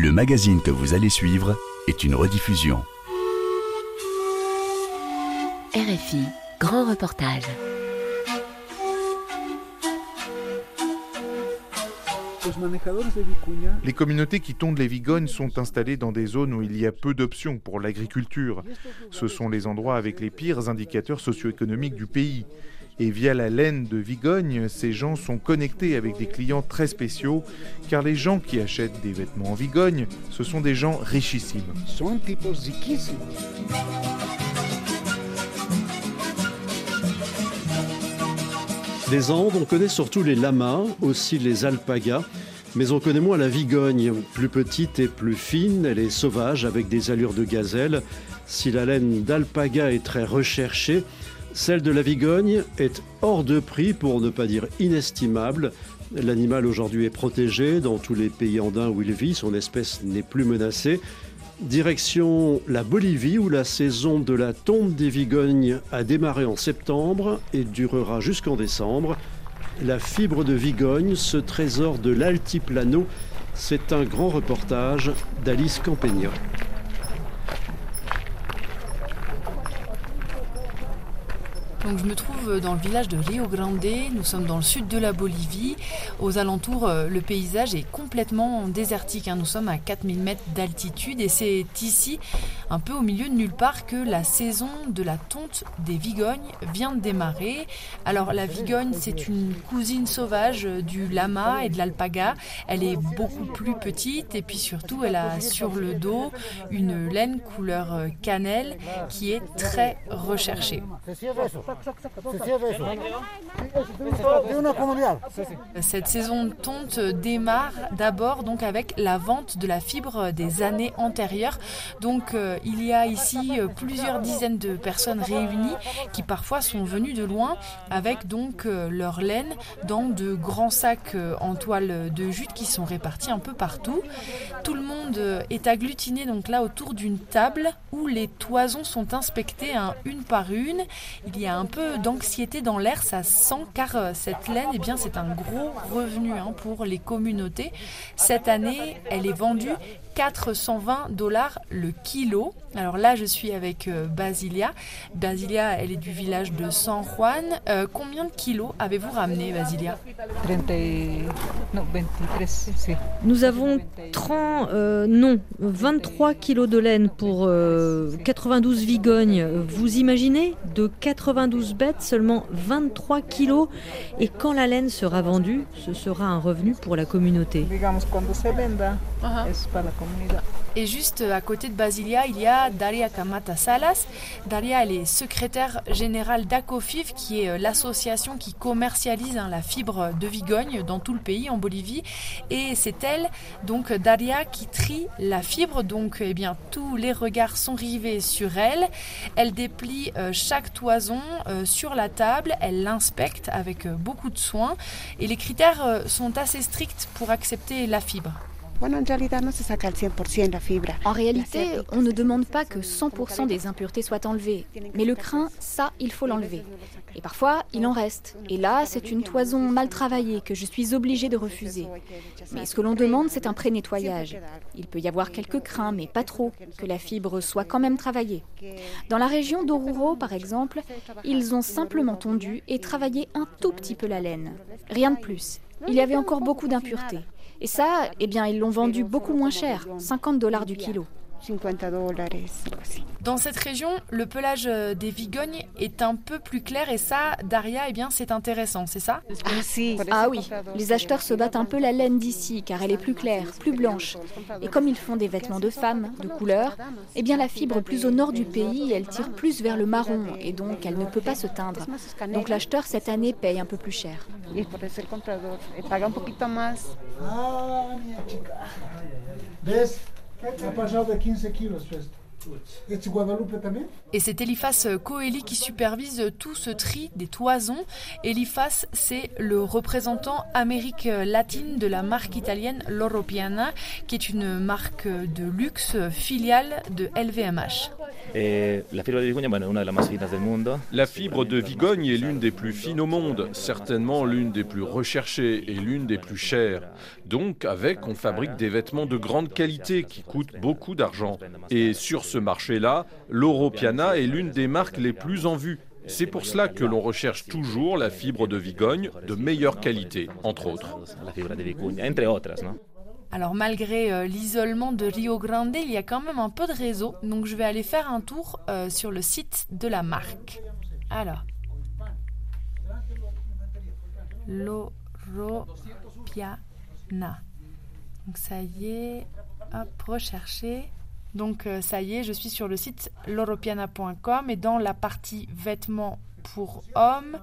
Le magazine que vous allez suivre est une rediffusion. RFI, grand reportage. Les communautés qui tondent les vigognes sont installées dans des zones où il y a peu d'options pour l'agriculture. Ce sont les endroits avec les pires indicateurs socio-économiques du pays. Et via la laine de Vigogne, ces gens sont connectés avec des clients très spéciaux, car les gens qui achètent des vêtements en Vigogne, ce sont des gens richissimes. Des Andes, on connaît surtout les lamas, aussi les alpagas, mais on connaît moins la Vigogne, plus petite et plus fine, elle est sauvage avec des allures de gazelle. Si la laine d'alpaga est très recherchée, celle de la Vigogne est hors de prix pour ne pas dire inestimable. L'animal aujourd'hui est protégé dans tous les pays andins où il vit, son espèce n'est plus menacée. Direction la Bolivie où la saison de la tombe des vigognes a démarré en septembre et durera jusqu'en décembre. La fibre de Vigogne, ce trésor de l'altiplano, c'est un grand reportage d'Alice Campegna. Donc je me trouve dans le village de Rio Grande, nous sommes dans le sud de la Bolivie. Aux alentours, euh, le paysage est complètement désertique. Hein. Nous sommes à 4000 mètres d'altitude et c'est ici, un peu au milieu de nulle part, que la saison de la tonte des vigognes vient de démarrer. Alors la vigogne, c'est une cousine sauvage du lama et de l'alpaga. Elle est beaucoup plus petite et puis surtout, elle a sur le dos une laine couleur euh, cannelle qui est très recherchée. Cette saison de tonte démarre d'abord donc avec la vente de la fibre des années antérieures. Donc euh, il y a ici euh, plusieurs dizaines de personnes réunies qui parfois sont venues de loin avec donc euh, leur laine dans de grands sacs en toile de jute qui sont répartis un peu partout. Tout le monde est agglutiné donc là autour d'une table où les toisons sont inspectées hein, une par une. Il y a peu d'anxiété dans l'air, ça sent, car euh, cette laine, eh bien, c'est un gros revenu hein, pour les communautés. Cette année, elle est vendue 420 dollars le kilo. Alors là, je suis avec euh, Basilia. Basilia, elle est du village de San Juan. Euh, combien de kilos avez-vous ramené, Basilia? Nous avons 30, euh, non, 23 kilos de laine pour 92 vigognes. Vous imaginez? De 92 bêtes, seulement 23 kilos. Et quand la laine sera vendue, ce sera un revenu pour la communauté. Et juste à côté de Basilia, il y a Daria Kamata Salas. Daria, elle est secrétaire générale d'Acofif, qui est euh, l'association qui commercialise hein, la fibre de Vigogne dans tout le pays, en Bolivie. Et c'est elle, donc Daria, qui trie la fibre. Donc, eh bien, tous les regards sont rivés sur elle. Elle déplie euh, chaque toison euh, sur la table. Elle l'inspecte avec beaucoup de soin. Et les critères sont assez stricts pour accepter la fibre. En réalité, on ne demande pas que 100% des impuretés soient enlevées, mais le crin, ça, il faut l'enlever. Et parfois, il en reste. Et là, c'est une toison mal travaillée que je suis obligée de refuser. Mais ce que l'on demande, c'est un pré-nettoyage. Il peut y avoir quelques crins, mais pas trop, que la fibre soit quand même travaillée. Dans la région d'Oruro, par exemple, ils ont simplement tondu et travaillé un tout petit peu la laine. Rien de plus. Il y avait encore beaucoup d'impuretés. Et ça, eh bien, ils l'ont vendu beaucoup moins cher, 50 dollars du kilo. Dans cette région, le pelage euh, des vigognes est un peu plus clair et ça, Daria, eh bien, c'est intéressant, c'est ça? Ah oui, les acheteurs se battent un peu la laine d'ici car elle est plus claire, plus blanche. Et comme ils font des vêtements de femmes, de couleur, eh bien la fibre plus au nord du pays, elle tire plus vers le marron et donc elle ne peut pas se teindre. Donc l'acheteur cette année paye un peu plus cher. A pajada 15 quilos, festa. Et c'est Eliphas Coeli qui supervise tout ce tri des toisons. Eliphas, c'est le représentant Amérique latine de la marque italienne Loro Piana, qui est une marque de luxe filiale de LVMH. La fibre de Vigogne est l'une des plus fines au monde, certainement l'une des plus recherchées et l'une des plus chères. Donc, avec, on fabrique des vêtements de grande qualité qui coûtent beaucoup d'argent. Et sur ce marché-là, l'Europiana est l'une des marques les plus en vue. C'est pour cela que l'on recherche toujours la fibre de Vigogne de meilleure qualité, entre autres. Alors malgré euh, l'isolement de Rio Grande, il y a quand même un peu de réseau, donc je vais aller faire un tour euh, sur le site de la marque. Alors, L'Oropiana. Donc ça y est, hop, rechercher. Donc euh, ça y est, je suis sur le site loropiana.com et dans la partie vêtements pour hommes,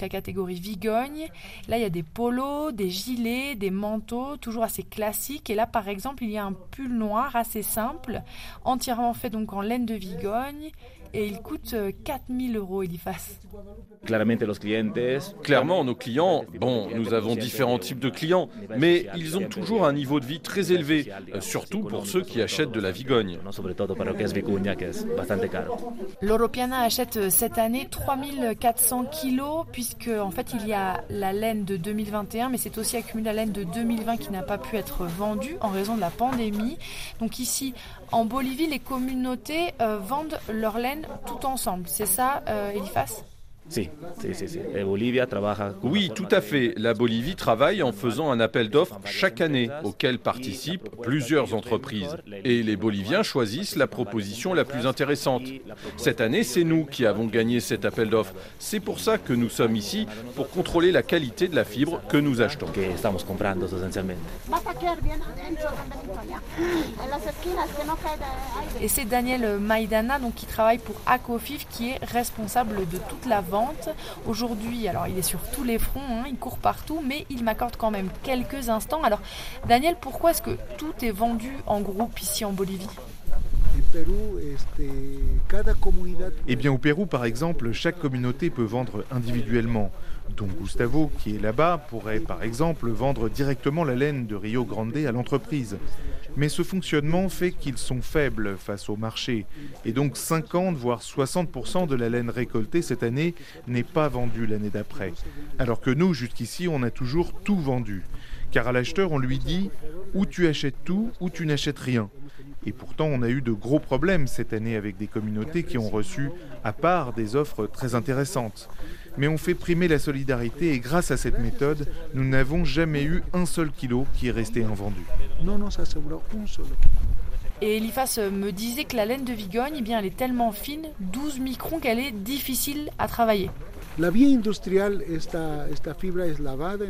la catégorie Vigogne. Là, il y a des polos, des gilets, des manteaux, toujours assez classiques. Et là, par exemple, il y a un pull noir assez simple, entièrement fait donc en laine de Vigogne et il coûte 4000 euh, euros, Elifas. Clairement, nos clients, bon, nous avons différents types de clients, mais ils ont toujours un niveau de vie très élevé, euh, surtout pour ceux qui achètent de la Vigogne. L'Europiana achète euh, cette année 3400 kilos, puisque en fait il y a la laine de 2021, mais c'est aussi accumulé la laine de 2020 qui n'a pas pu être vendue en raison de la pandémie. Donc ici, en Bolivie, les communautés vendent leur laine tout ensemble. C'est ça, euh, Eliphas? Oui, tout à fait. La Bolivie travaille en faisant un appel d'offres chaque année auquel participent plusieurs entreprises. Et les Boliviens choisissent la proposition la plus intéressante. Cette année, c'est nous qui avons gagné cet appel d'offres. C'est pour ça que nous sommes ici, pour contrôler la qualité de la fibre que nous achetons. Et c'est Daniel Maidana donc, qui travaille pour Acofif qui est responsable de toute la vente Aujourd'hui, alors il est sur tous les fronts, hein, il court partout, mais il m'accorde quand même quelques instants. Alors, Daniel, pourquoi est-ce que tout est vendu en groupe ici en Bolivie? Eh bien, au Pérou, par exemple, chaque communauté peut vendre individuellement. Donc Gustavo, qui est là-bas, pourrait, par exemple, vendre directement la laine de Rio Grande à l'entreprise. Mais ce fonctionnement fait qu'ils sont faibles face au marché. Et donc 50, voire 60% de la laine récoltée cette année n'est pas vendue l'année d'après. Alors que nous, jusqu'ici, on a toujours tout vendu. Car à l'acheteur, on lui dit ou tu achètes tout ou tu n'achètes rien. Et pourtant, on a eu de gros problèmes cette année avec des communautés qui ont reçu, à part, des offres très intéressantes. Mais on fait primer la solidarité et grâce à cette méthode, nous n'avons jamais eu un seul kilo qui est resté invendu. Non, non, ça un seul et Eliphas me disait que la laine de Vigogne, eh bien, elle est tellement fine, 12 microns, qu'elle est difficile à travailler.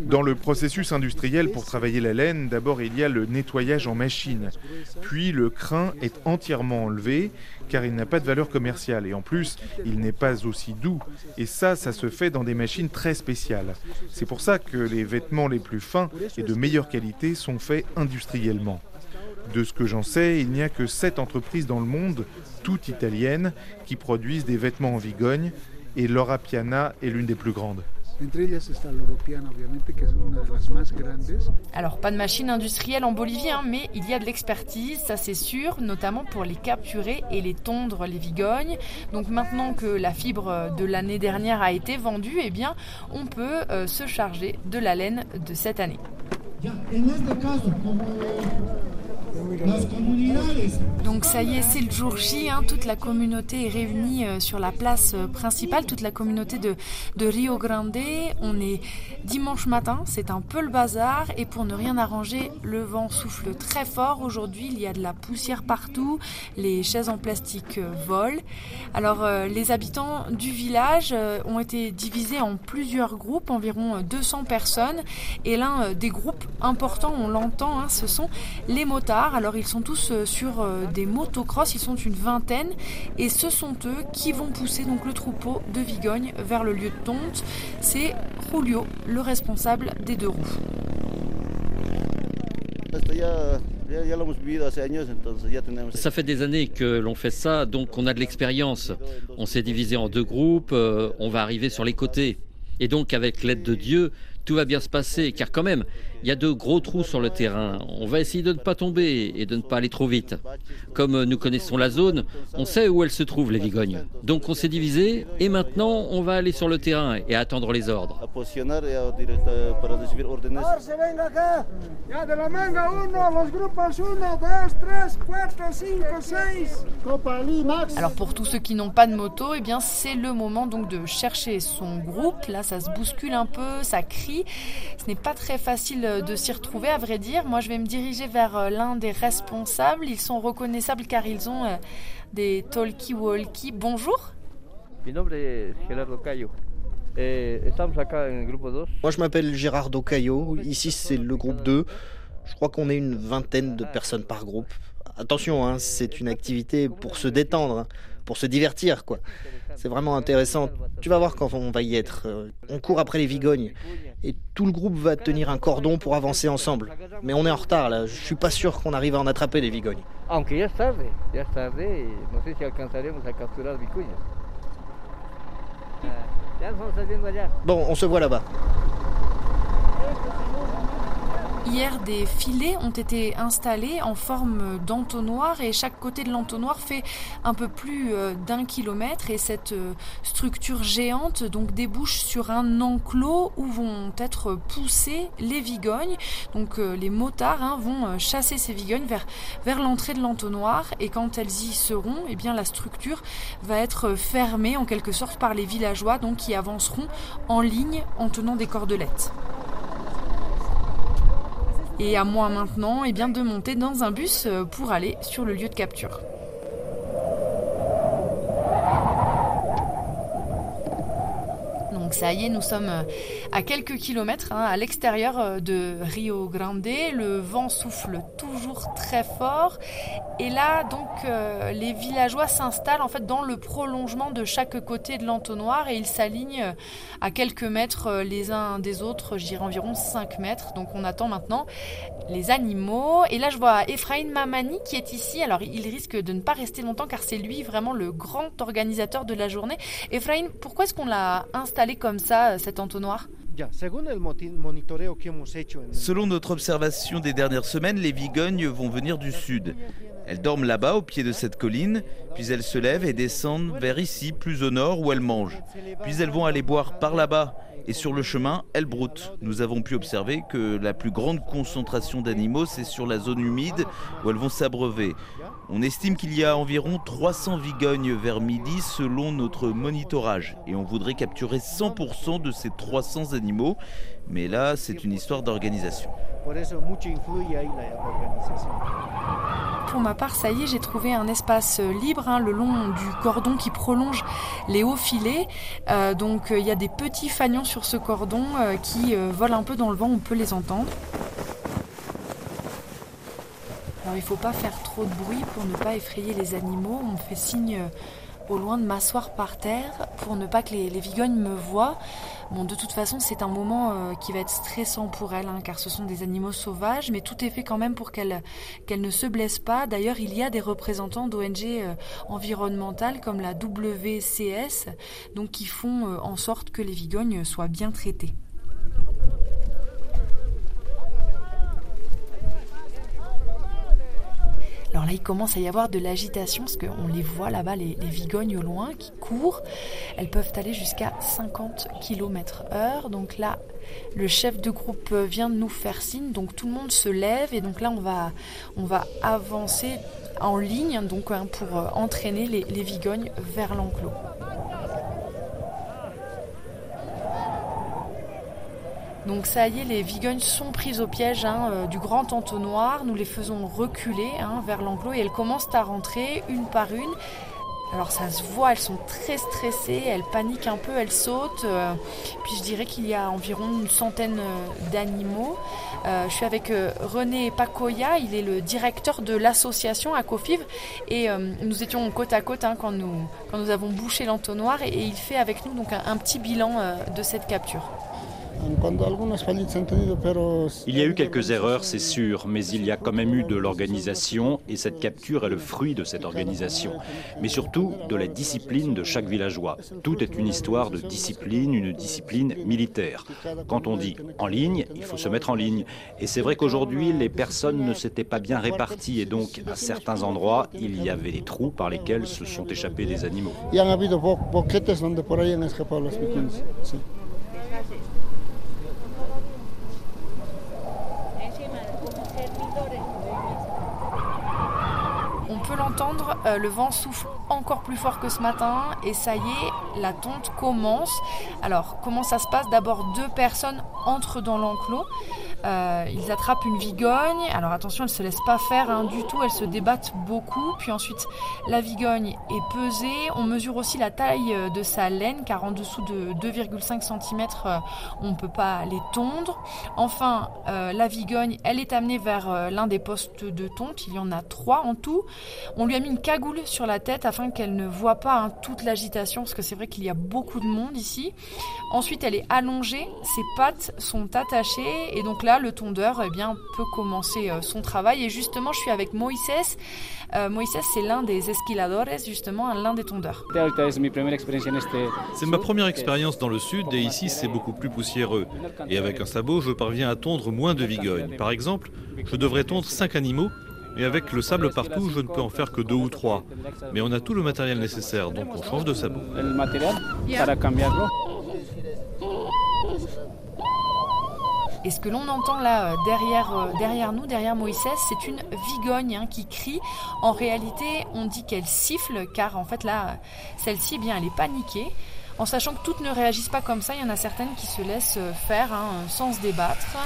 Dans le processus industriel pour travailler la laine, d'abord il y a le nettoyage en machine, puis le crin est entièrement enlevé car il n'a pas de valeur commerciale. Et en plus il n'est pas aussi doux. Et ça ça se fait dans des machines très spéciales. C'est pour ça que les vêtements les plus fins et de meilleure qualité sont faits industriellement. De ce que j'en sais, il n'y a que sept entreprises dans le monde, toutes italiennes, qui produisent des vêtements en Vigogne et Laura Piana est l'une des plus grandes. Alors, pas de machine industrielle en Bolivie, hein, mais il y a de l'expertise, ça c'est sûr, notamment pour les capturer et les tondre, les vigognes. Donc, maintenant que la fibre de l'année dernière a été vendue, eh bien, on peut euh, se charger de la laine de cette année. Donc ça y est, c'est le jour J, hein. toute la communauté est réunie euh, sur la place euh, principale, toute la communauté de, Rio Grande. On est dimanche matin, c'est un peu le bazar et pour ne rien arranger, le vent souffle très fort. Aujourd'hui, il y a de la poussière partout, les chaises en plastique euh, volent. Alors les habitants du village ont été divisés en plusieurs groupes, environ 200 personnes. Et l'un des groupes importants, on l'entend, hein, ce sont les motards alors ils sont tous euh, sur euh, des motocross, ils sont une vingtaine et ce sont eux qui vont pousser donc le troupeau de Vigogne vers le lieu de tonte. C'est Julio, le responsable des deux roues. Ça fait des années que l'on fait ça, donc on a de l'expérience. On s'est divisé en deux groupes, euh, on va arriver sur les côtés. Et donc avec l'aide de Dieu, tout va bien se passer, car quand même, il y a de gros trous sur le terrain. On va essayer de ne pas tomber et de ne pas aller trop vite. Comme nous connaissons la zone, on sait où elle se trouve, les vigognes. Donc on s'est divisé et maintenant on va aller sur le terrain et attendre les ordres. Alors pour tous ceux qui n'ont pas de moto, eh bien c'est le moment donc de chercher son groupe. Là, ça se bouscule un peu, ça crie. Ce n'est pas très facile euh, de s'y retrouver, à vrai dire. Moi, je vais me diriger vers euh, l'un des responsables. Ils sont reconnaissables car ils ont euh, des talkie-walkie. Bonjour. Moi, je m'appelle Gérardo Cayo. Ici, c'est le groupe 2. Je crois qu'on est une vingtaine de personnes par groupe. Attention, hein, c'est une activité pour se détendre, pour se divertir, quoi. C'est vraiment intéressant. Tu vas voir quand on va y être. Euh, on court après les vigognes et tout le groupe va tenir un cordon pour avancer ensemble. Mais on est en retard là. Je suis pas sûr qu'on arrive à en attraper les vigognes. Bon, on se voit là-bas. Hier, des filets ont été installés en forme d'entonnoir et chaque côté de l'entonnoir fait un peu plus euh, d'un kilomètre et cette euh, structure géante donc débouche sur un enclos où vont être poussées les vigognes. Donc euh, les motards hein, vont chasser ces vigognes vers, vers l'entrée de l'entonnoir et quand elles y seront, eh bien la structure va être fermée en quelque sorte par les villageois donc qui avanceront en ligne en tenant des cordelettes. Et à moi maintenant eh bien, de monter dans un bus euh, pour aller sur le lieu de capture. Donc ça y est, nous sommes euh, à quelques kilomètres hein, à l'extérieur euh, de Rio Grande. Le vent souffle toujours très fort. Et là, donc, euh, les villageois s'installent en fait dans le prolongement de chaque côté de l'entonnoir et ils s'alignent à quelques mètres les uns des autres, je environ 5 mètres. Donc on attend maintenant les animaux. Et là, je vois Ephraim Mamani qui est ici. Alors, il risque de ne pas rester longtemps car c'est lui vraiment le grand organisateur de la journée. Ephraim, pourquoi est-ce qu'on l'a installé comme ça, cet entonnoir? Selon notre observation des dernières semaines, les vigognes vont venir du sud. Elles dorment là-bas au pied de cette colline, puis elles se lèvent et descendent vers ici, plus au nord, où elles mangent. Puis elles vont aller boire par là-bas et sur le chemin, elles broutent. Nous avons pu observer que la plus grande concentration d'animaux, c'est sur la zone humide où elles vont s'abreuver. On estime qu'il y a environ 300 vigognes vers midi selon notre monitorage et on voudrait capturer 100% de ces 300 animaux, mais là c'est une histoire d'organisation. Pour ma part, ça y est, j'ai trouvé un espace euh, libre hein, le long du cordon qui prolonge les hauts filets. Euh, donc euh, il y a des petits fanions sur ce cordon qui volent un peu dans le vent, on peut les entendre. Alors il ne faut pas faire trop de bruit pour ne pas effrayer les animaux. On fait signe au loin de m'asseoir par terre pour ne pas que les, vigognes me voient. Bon, de toute façon, c'est un moment euh, qui va être stressant pour elles, hein, car ce sont des animaux sauvages, mais tout est fait quand même pour qu'elles ne se blessent pas. D'ailleurs, il y a des représentants d'ONG euh, environnementales comme la WCS, donc qui font euh, en sorte que les vigognes soient bien traitées. Alors là, il commence à y avoir de l'agitation parce qu'on les voit là-bas, les, vigognes au loin qui courent. Elles peuvent aller jusqu'à 50 km heure. Donc là, le chef de groupe vient de nous faire signe. Donc tout le monde se lève et donc là, on va, avancer en ligne donc, hein, pour euh, entraîner les vigognes vers l'enclos. Donc ça y est, les vigognes sont prises au piège hein, euh, du grand entonnoir. Nous les faisons reculer hein, vers l'enclos et elles commencent à rentrer une par une. Alors ça se voit, elles sont très stressées, elles paniquent un peu, elles sautent. Euh, puis je dirais qu'il y a environ une centaine euh, d'animaux. je suis avec René Pacoya, il est le directeur de l'association Acofiv et nous étions côte à côte hein, quand, nous, quand nous avons bouché l'entonnoir et, il fait avec nous donc un, petit bilan de cette capture. Il y a eu quelques erreurs, c'est sûr, mais il y a quand même eu de l'organisation et cette capture est le fruit de cette organisation. Mais surtout de la discipline de chaque villageois. Tout est une histoire de discipline, une discipline militaire. Quand on dit en ligne, il faut se mettre en ligne. Et c'est vrai qu'aujourd'hui, les personnes ne s'étaient pas bien réparties et donc à certains endroits, il y avait des trous par lesquels se sont échappés des animaux. On peut euh, le vent souffle encore plus fort que ce matin et ça y est, la tonte commence. Alors comment ça se passe? D'abord deux personnes entrent dans l'enclos, euh, ils attrapent une vigogne, alors attention elle se laisse pas faire hein, du tout, elles se débattent beaucoup, puis ensuite la vigogne est pesée, on mesure aussi la taille euh, de sa laine car en dessous de 2,5 cm on ne peut pas les tondre. Enfin la vigogne elle est amenée vers l'un des postes de tonte, il y en a trois en tout. On lui a mis une cagoule sur la tête afin qu'elle ne voit pas hein, toute l'agitation, parce que c'est vrai qu'il y a beaucoup de monde ici. Ensuite, elle est allongée, ses pattes sont attachées, et donc là, le tondeur eh bien, peut commencer euh, son travail. Et justement, je suis avec Moïse. Euh, Moïse, c'est l'un des esquiladores, justement, l'un des tondeurs. C'est ma première expérience dans le sud, et ici, c'est beaucoup plus poussiéreux. Et avec un sabot, je parviens à tondre moins de vigognes. Par exemple, je devrais tondre 5 animaux et avec le sable partout, je ne peux en faire que deux ou trois. Mais on a tout le matériel nécessaire, donc on change de sabot. Et ce que l'on entend là euh, derrière, euh, derrière nous, derrière Moïse, c'est une vigogne hein, qui crie. En réalité, on dit qu'elle siffle, car en fait là, celle-ci, eh bien, elle est paniquée. En sachant que toutes ne réagissent pas comme ça, il y en a certaines qui se laissent euh, faire hein, sans se débattre.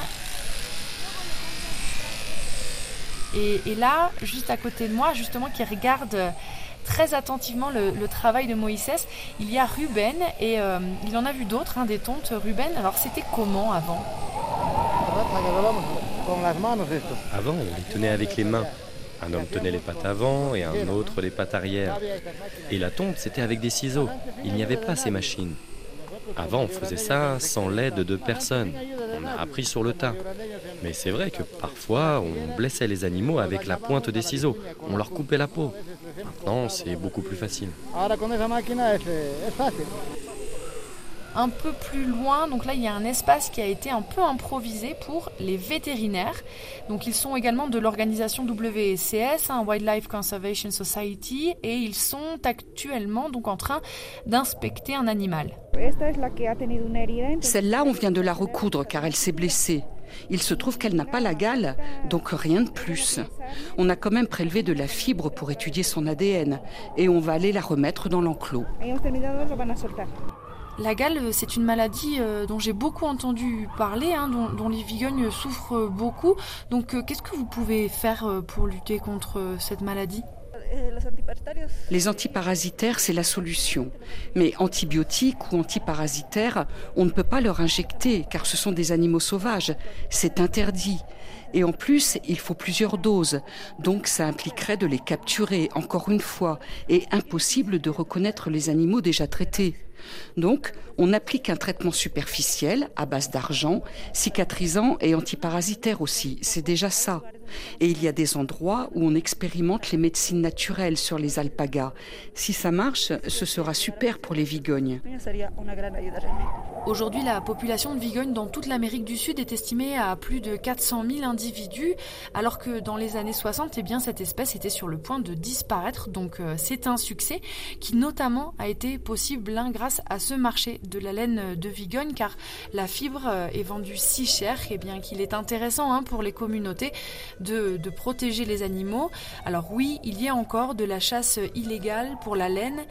Et, là, juste à côté de moi, justement, qui regarde très attentivement le, travail de Moïse, il y a Ruben et il en a vu d'autres, hein, des tontes Ruben. Alors c'était comment avant? Avant, on les tenait avec les mains. Un homme tenait les pattes avant et un autre les pattes arrière. Et la tonte, c'était avec des ciseaux. Il n'y avait pas ces machines. Avant, on faisait ça sans l'aide de personne. On a appris sur le tas. Mais c'est vrai que parfois, on blessait les animaux avec la pointe des ciseaux. On leur coupait la peau. Maintenant, c'est beaucoup plus facile un peu plus loin. Donc là, il y a un espace qui a été un peu improvisé pour les vétérinaires. Donc ils sont également de l'organisation WCS, un hein, Wildlife Conservation Society, et ils sont actuellement donc en train d'inspecter un animal. Celle-là, on vient de la recoudre car elle s'est blessée. Il se trouve qu'elle n'a pas la gale, donc rien de plus. On a quand même prélevé de la fibre pour étudier son ADN et on va aller la remettre dans l'enclos. La gale, euh, c'est une maladie euh, dont j'ai beaucoup entendu parler, hein, dont, les vigognes souffrent beaucoup. Donc, euh, qu'est-ce que vous pouvez faire pour lutter contre cette maladie? Les antiparasitaires, c'est la solution. Mais antibiotiques ou antiparasitaires, on ne peut pas leur injecter car ce sont des animaux sauvages. C'est interdit. Et en plus, il faut plusieurs doses. Donc ça impliquerait de les capturer encore une fois et impossible de reconnaître les animaux déjà traités. Donc, on applique un traitement superficiel à base d'argent, cicatrisant et antiparasitaire aussi. C'est déjà ça. Et il y a des endroits où on expérimente les médecines naturelles sur les alpagas. Si ça marche, ce sera super pour les vigognes. Aujourd'hui, la population de vigognes dans toute l'Amérique du Sud est estimée à plus de 400 000 individus, alors que dans les années 60, eh cette espèce était sur le point de disparaître. Donc euh, c'est un succès qui notamment a été possible hein, grâce à ce marché de la laine de Vigogne, car la fibre euh, est vendue si cher et eh bien qu'il est intéressant hein, pour les communautés de, de, protéger les animaux. Alors oui, il y a encore de la chasse illégale pour la laine.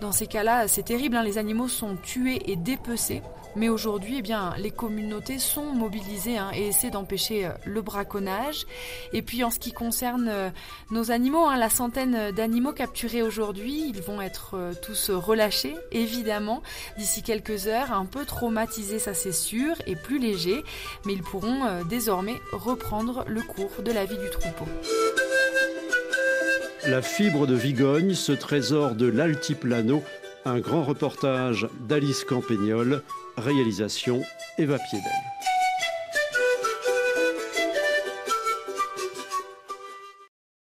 Dans ces cas-là, c'est terrible, hein, les animaux sont tués et dépecés. Mais aujourd'hui, eh bien, les communautés sont mobilisées hein, et essaient d'empêcher euh, le braconnage. Et puis en ce qui concerne euh, nos animaux, hein, la centaine d'animaux capturés aujourd'hui, ils vont être euh, tous relâchés, évidemment, d'ici quelques heures, un peu traumatisés, ça c'est sûr, et plus légers, mais ils pourront désormais reprendre le cours de la vie du troupeau. La fibre de Vigogne, ce trésor de l'altiplano, Un grand reportage d'Alice Campagnol, réalisation Eva Piedel.